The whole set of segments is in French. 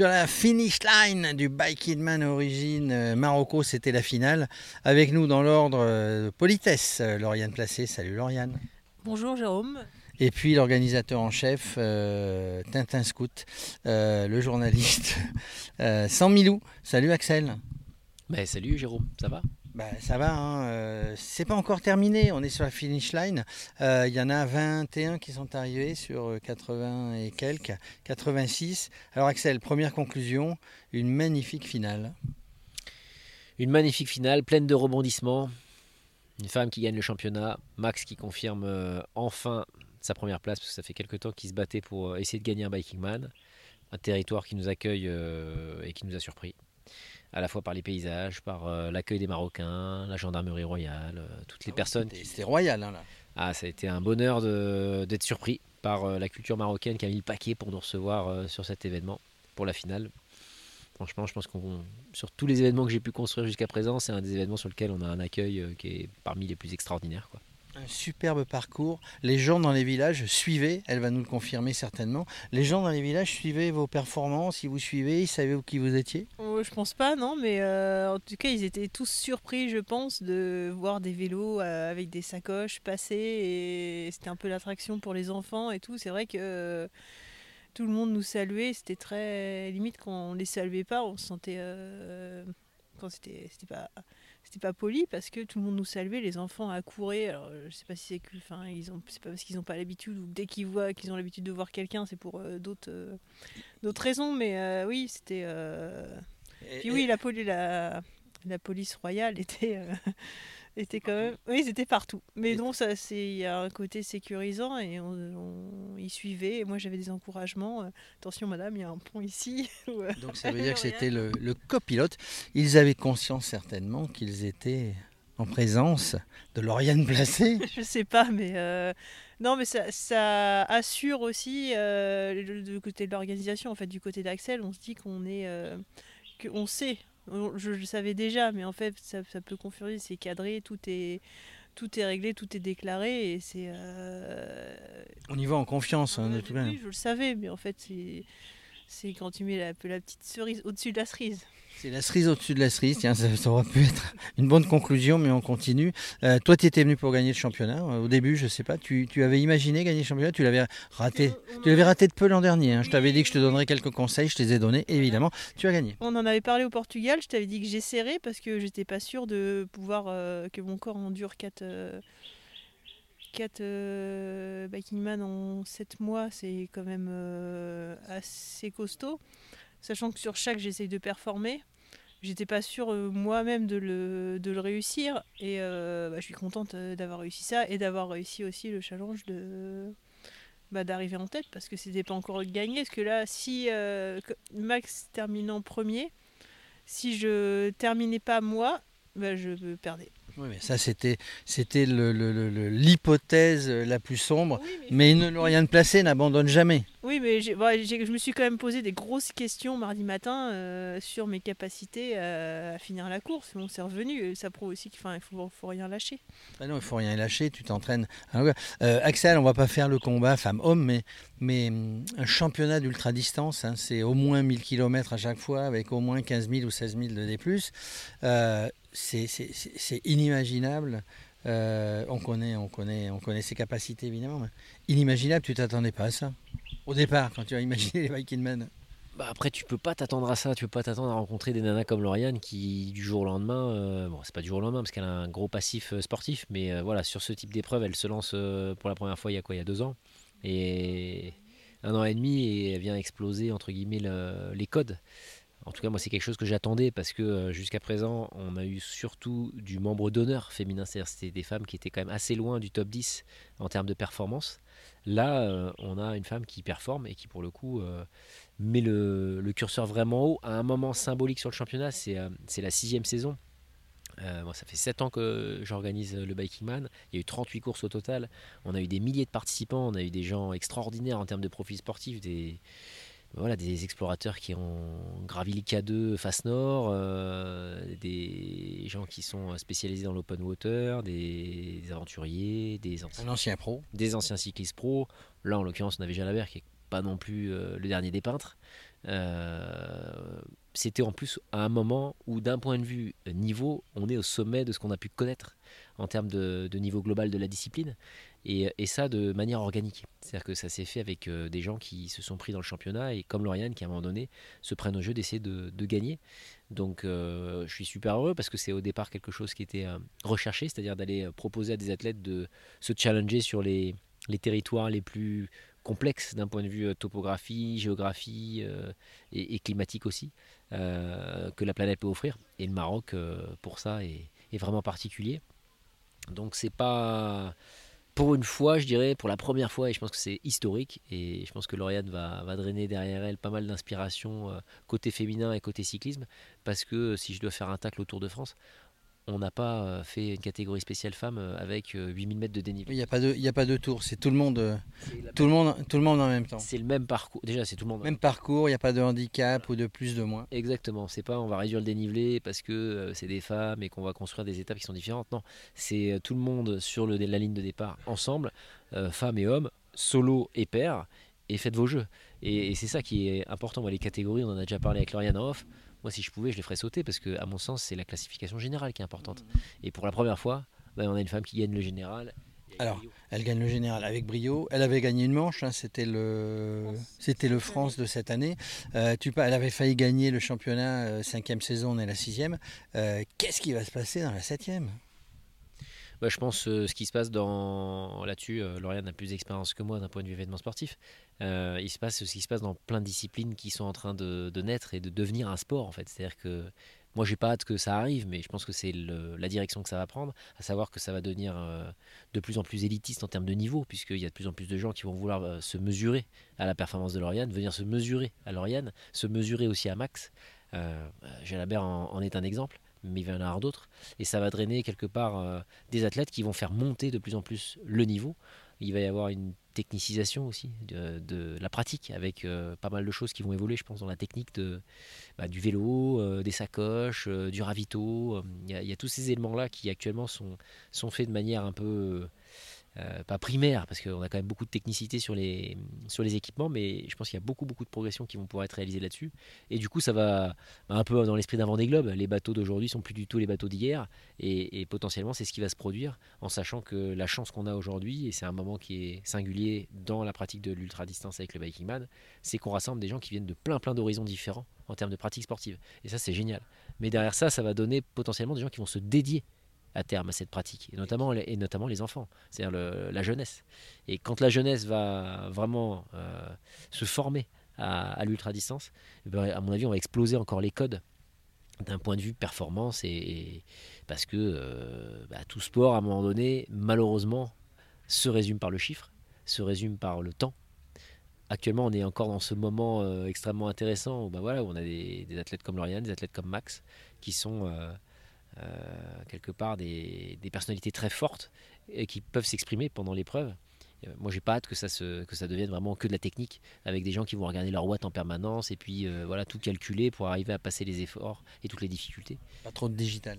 Sur la finish line du Bike Man Origine euh, Marocco, c'était la finale. Avec nous dans l'ordre euh, politesse, euh, Lauriane Placé. Salut Lauriane. Bonjour Jérôme. Et puis l'organisateur en chef, Tintin Scout, le journaliste Sans Milou. Salut Axel. Bah, salut Jérôme, ça va? Bah, ça va, hein, euh, c'est pas encore terminé, on est sur la finish line. Euh, il y en a 21 qui sont arrivés sur 80 et quelques, 86. Alors Axel, première conclusion, une magnifique finale. Une magnifique finale, pleine de rebondissements. Une femme qui gagne le championnat, Max qui confirme euh, enfin sa première place, parce que ça fait quelques temps qu'il se battait pour essayer de gagner un Biking Man. Un territoire qui nous accueille et qui nous a surpris à la fois par les paysages, par euh, l'accueil des Marocains, la gendarmerie royale, euh, toutes les ah personnes. C'était royal hein, là. Ah, ça a été un bonheur d'être surpris par euh, la culture marocaine qui a mis le paquet pour nous recevoir sur cet événement, pour la finale. Franchement, je pense qu'on sur tous les événements que j'ai pu construire jusqu'à présent, c'est un des événements sur lesquels on a un accueil qui est parmi les plus extraordinaires. Quoi superbe parcours. Les gens dans les villages suivaient, elle va nous le confirmer certainement, les gens dans les villages suivaient vos performances, si vous suivez, ils savaient qui vous étiez oh, Je pense pas, non, mais euh, en tout cas, ils étaient tous surpris, je pense, de voir des vélos euh, avec des sacoches passer et c'était un peu l'attraction pour les enfants et tout. C'est vrai que euh, tout le monde nous saluait, c'était très limite quand on les saluait pas, on se sentait. quand c'était pas c'était pas poli parce que tout le monde nous saluait, les enfants accouraient. Alors je sais pas si c'est enfin ils ont, c'est pas parce qu'ils n'ont pas l'habitude ou dès qu'ils voient qu'ils ont l'habitude de voir quelqu'un, c'est pour euh, d'autres, euh, d'autres raisons. Mais euh, oui, c'était. Puis oui, la, la, la police royale était était quand même. Oui, ils étaient partout. Mais non, ça, c'est il y a un côté sécurisant et on, y suivait. Et moi, j'avais des encouragements. Euh, attention, madame, il y a un pont ici. Euh, Donc ça veut dire que c'était le, copilote. Ils avaient conscience certainement qu'ils étaient en présence de Lauriane Placé. Je sais pas, mais euh, non, mais ça, ça assure aussi du côté de l'organisation, en fait, du côté d'Axel, on se dit qu'on est, qu'on sait je le savais déjà, mais en fait, ça, peut confuser, c'est cadré, tout est, tout est réglé, tout est déclaré, et c'est... Euh, On y va en confiance, hein, de tout Oui, je le savais, mais en fait, c'est quand tu mets la, la petite cerise au-dessus de la cerise. C'est la cerise au-dessus de la cerise. Tiens, ça, aurait pu être une bonne conclusion, mais on continue. Euh, toi, tu étais venu pour gagner le championnat. Euh, au début, je ne sais pas, tu, avais imaginé gagner le championnat Tu l'avais raté. Tu l'avais raté de peu l'an dernier. Hein. Je t'avais dit que je te donnerais quelques conseils. Je te les ai donnés, évidemment. Tu as gagné. On en avait parlé au Portugal. Je t'avais dit que j'essaierais parce que j'étais pas sûr de pouvoir euh, que mon corps endure 4 4 Man en 7 mois, c'est quand même assez costaud. Sachant que sur chaque, j'essaye de performer j'étais pas sûre euh, moi-même de le, réussir. Et euh, bah, je suis contente euh, d'avoir réussi ça et d'avoir réussi aussi le challenge de bah, d'arriver en tête parce que c'était pas encore gagné. Parce que là, si Max termine en premier, si je terminais pas moi, bah, je perdais. Oui, mais ça, c'était, c'était l'hypothèse la plus sombre. mais, mais une rien placé n'abandonne jamais. Oui, mais je me suis quand même posé des grosses questions mardi matin euh, sur mes capacités à, finir la course. Bon, c'est revenu. Ça prouve aussi qu'il ne faut, faut, rien lâcher. Ah non, il faut rien lâcher. Tu t'entraînes. Euh, Axel, on va pas faire le combat femme-homme, mais, mais hum, un championnat d'ultra-distance, hein, c'est au moins 1000 km à chaque fois, avec au moins 15 000 ou 16 000 de D+. Euh, c'est inimaginable. Euh, on, connaît, on, connaît, on connaît ses capacités évidemment, mais inimaginable, tu t'attendais pas à ça au départ quand tu as imaginé les Viking Men. Bah après, tu peux pas t'attendre à ça, tu peux pas t'attendre à rencontrer des nanas comme Lauriane qui, du jour au lendemain, euh, bon, c'est pas du jour au lendemain parce qu'elle a un gros passif euh, sportif, mais voilà, sur ce type d'épreuve, elle se lance pour la première fois il y a quoi? Il y a deux ans. Et un an et demi, et elle vient exploser, entre guillemets, les codes. En tout cas, moi, c'est quelque chose que j'attendais parce que euh, jusqu'à présent, on a eu surtout du membre d'honneur féminin. C'est-à-dire c'était des femmes qui étaient quand même assez loin du top 10 en termes de performance. Là, euh, on a une femme qui performe et qui, pour le coup, euh, met le, curseur vraiment haut à un moment symbolique sur le championnat. C'est la sixième saison. ça fait 7 ans que j'organise le Biking Man. Il y a eu 38 courses au total. On a eu des milliers de participants. On a eu des gens extraordinaires en termes de profils sportifs. Des, voilà, des explorateurs qui ont gravi le K2 face nord, euh, des gens qui sont spécialisés dans l'open water, des, aventuriers, des anciens. Des anciens cyclistes pros. Là, en l'occurrence, on avait Jalabert qui est pas non plus le dernier des peintres. C'était en plus à un moment où d'un point de vue niveau, on est au sommet de ce qu'on a pu connaître en termes de, niveau global de la discipline. Et, ça de manière organique. C'est-à-dire que ça s'est fait avec des gens qui se sont pris dans le championnat et comme Lauriane qui à un moment donné se prennent au jeu d'essayer de, gagner. Donc je suis super heureux parce que c'est au départ quelque chose qui était recherché, c'est-à-dire d'aller proposer à des athlètes de se challenger sur les territoires les plus complexes d'un point de vue topographie, géographie et, climatique aussi que la planète peut offrir. Et le Maroc pour ça est, vraiment particulier. Donc c'est pas pour une fois, je dirais, pour la première fois, et je pense que c'est historique, et je pense que Lauriane va, va drainer derrière elle pas mal d'inspiration euh, côté féminin et côté cyclisme, parce que si je dois faire un tacle au Tour de France, on n'a pas euh, fait une catégorie spéciale femme euh, avec 8000 mètres de dénivelé. Il n'y a, pas de, il a pas de tour, c'est tout le monde euh, tout le monde, tout le monde en même temps. C'est le même parcours. Déjà, c'est tout le monde. Même parcours, il n'y a pas de handicap ou de plus de moins. Exactement. C'est pas on va réduire le dénivelé parce que c'est des femmes et qu'on va construire des étapes qui sont différentes. Non, c'est tout le monde sur le, la ligne de départ ensemble, femmes et hommes, solo et pair, et faites vos jeux. Et, c'est ça qui est important. les catégories, on en a déjà parlé avec Lauriane Off. Moi, si je pouvais, je les ferais sauter parce que, à mon sens, c'est la classification générale qui est importante. Mmh. Et pour la première fois, ben, on a une femme qui gagne le général. Alors, elle gagne le général avec brio. Elle avait gagné une manche, hein, c'était le, c'était le France de cette année. Euh, tu, elle avait failli gagner le championnat euh, cinquième saison, on est la sixième. Euh, qu'est-ce qui va se passer dans la septième? Bah, je pense euh, ce qui se passe dans là-dessus, euh, Lauriane a plus d'expérience que moi d'un point de vue événement sportif. Euh, il se passe ce qui se passe dans plein de disciplines qui sont en train de, naître et de devenir un sport en fait. C'est-à-dire que moi j'ai pas hâte que ça arrive, mais je pense que c'est la direction que ça va prendre, à savoir que ça va devenir de plus en plus élitiste en termes de niveau, puisqu'il y a de plus en plus de gens qui vont vouloir se mesurer à la performance de Lauriane, venir se mesurer à Lauriane, se mesurer aussi à Max. Jalabert en est un exemple mais il va y en avoir d'autres. Et ça va drainer quelque part euh, des athlètes qui vont faire monter de plus en plus le niveau. Il va y avoir une technicisation aussi de, la pratique avec euh, pas mal de choses qui vont évoluer, je pense, dans la technique bah, du vélo, euh, des sacoches, du ravito. Il y, a tous ces éléments-là qui actuellement sont faits de manière un peu euh, pas primaire, parce qu'on a quand même beaucoup de technicité sur les, sur les équipements, mais je pense qu'il y a beaucoup, beaucoup de progressions qui vont pouvoir être réalisées là-dessus. Et du coup, ça va bah, un peu dans l'esprit d'un des globes Les bateaux d'aujourd'hui sont plus du tout les bateaux d'hier, et, potentiellement, c'est ce qui va se produire, en sachant que la chance qu'on a aujourd'hui, et c'est un moment qui est singulier dans la pratique de l'ultra-distance avec le Biking Man, c'est qu'on rassemble des gens qui viennent de plein, plein d'horizons différents en termes de pratique sportive. Et ça, c'est génial. Mais derrière ça, ça va donner potentiellement des gens qui vont se dédier à terme à cette pratique, et notamment, et notamment les enfants, c'est-à-dire la jeunesse. Et quand la jeunesse va vraiment euh, se former à, l'ultra-distance, eh ben, à mon avis, on va exploser encore les codes d'un point de vue performance, et, parce que euh, bah, tout sport, à un moment donné, malheureusement, se résume par le chiffre, se résume par le temps. Actuellement, on est encore dans ce moment euh, extrêmement intéressant où, bah, voilà, où on a des, athlètes comme Lauriane, des athlètes comme Max, qui sont quelque part des, personnalités très fortes et qui peuvent s'exprimer pendant l'épreuve. Euh, moi, j'ai pas hâte que ça, se, que ça devienne vraiment que de la technique, avec des gens qui vont regarder leur watts en permanence et puis euh, voilà tout calculer pour arriver à passer les efforts et toutes les difficultés. Pas trop de digital.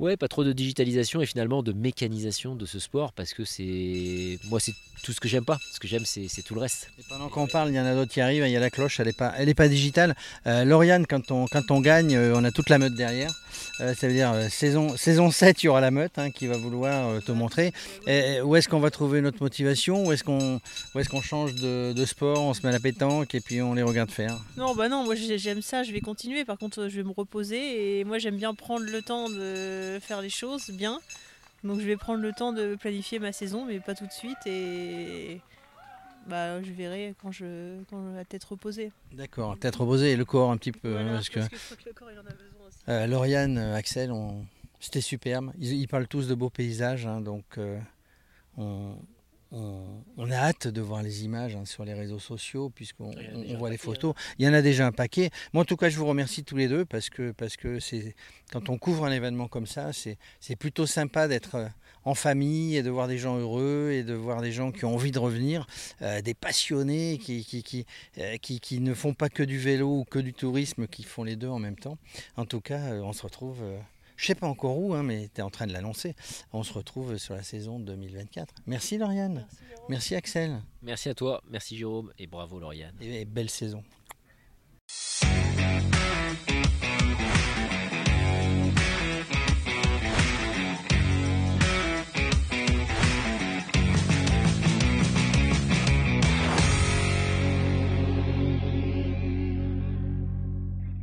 Ouais, pas trop de digitalisation et finalement de mécanisation de ce sport parce que c'est. Moi, c'est tout ce que j'aime pas. Ce que j'aime, c'est tout le reste. Et pendant qu'on parle, il y en a d'autres qui arrivent. Il y a la cloche, elle n'est pas, elle est pas digitale. Euh, Lauriane, quand on, quand on gagne, euh, on a toute la meute derrière. Euh, ça veut dire saison, saison 7, il y aura la meute hein, qui va vouloir te montrer. Et, où est-ce qu'on va trouver notre motivation? Où est-ce qu'on est qu'on change de, de, sport? On se met à la pétanque et puis on les regarde faire Non, bah non, moi j'aime ça, je vais continuer. Par contre, je vais me reposer et moi j'aime bien prendre le temps de faire les choses bien. Donc je vais prendre le temps de planifier ma saison, mais pas tout de suite. Et bah, je verrai quand je, quand la tête reposée. D'accord, tête reposée et le corps un petit peu. parce, que, le corps il en a besoin aussi. Euh, Lauriane, euh, Axel, on... c'était superbe. Ils, parlent tous de beaux paysages, hein, donc euh, on, on, a hâte de voir les images hein, sur les réseaux sociaux, puisqu'on voit les photos. Hein. Il y en a déjà un paquet. Moi, en tout cas, je vous remercie tous les deux, parce que, parce que c'est, quand on couvre un événement comme ça, c'est plutôt sympa d'être euh, en famille et de voir des gens heureux et de voir des gens qui ont envie de revenir, euh, des passionnés qui qui, euh, qui, qui, ne font pas que du vélo ou que du tourisme, qui font les deux en même temps. En tout cas, on se retrouve Je sais pas encore où, hein, mais tu es en train de l'annoncer. On se retrouve sur la saison 2024. Merci Lauriane. Merci, Axel. Merci à toi, merci Jérôme et bravo Lauriane. Et belle saison.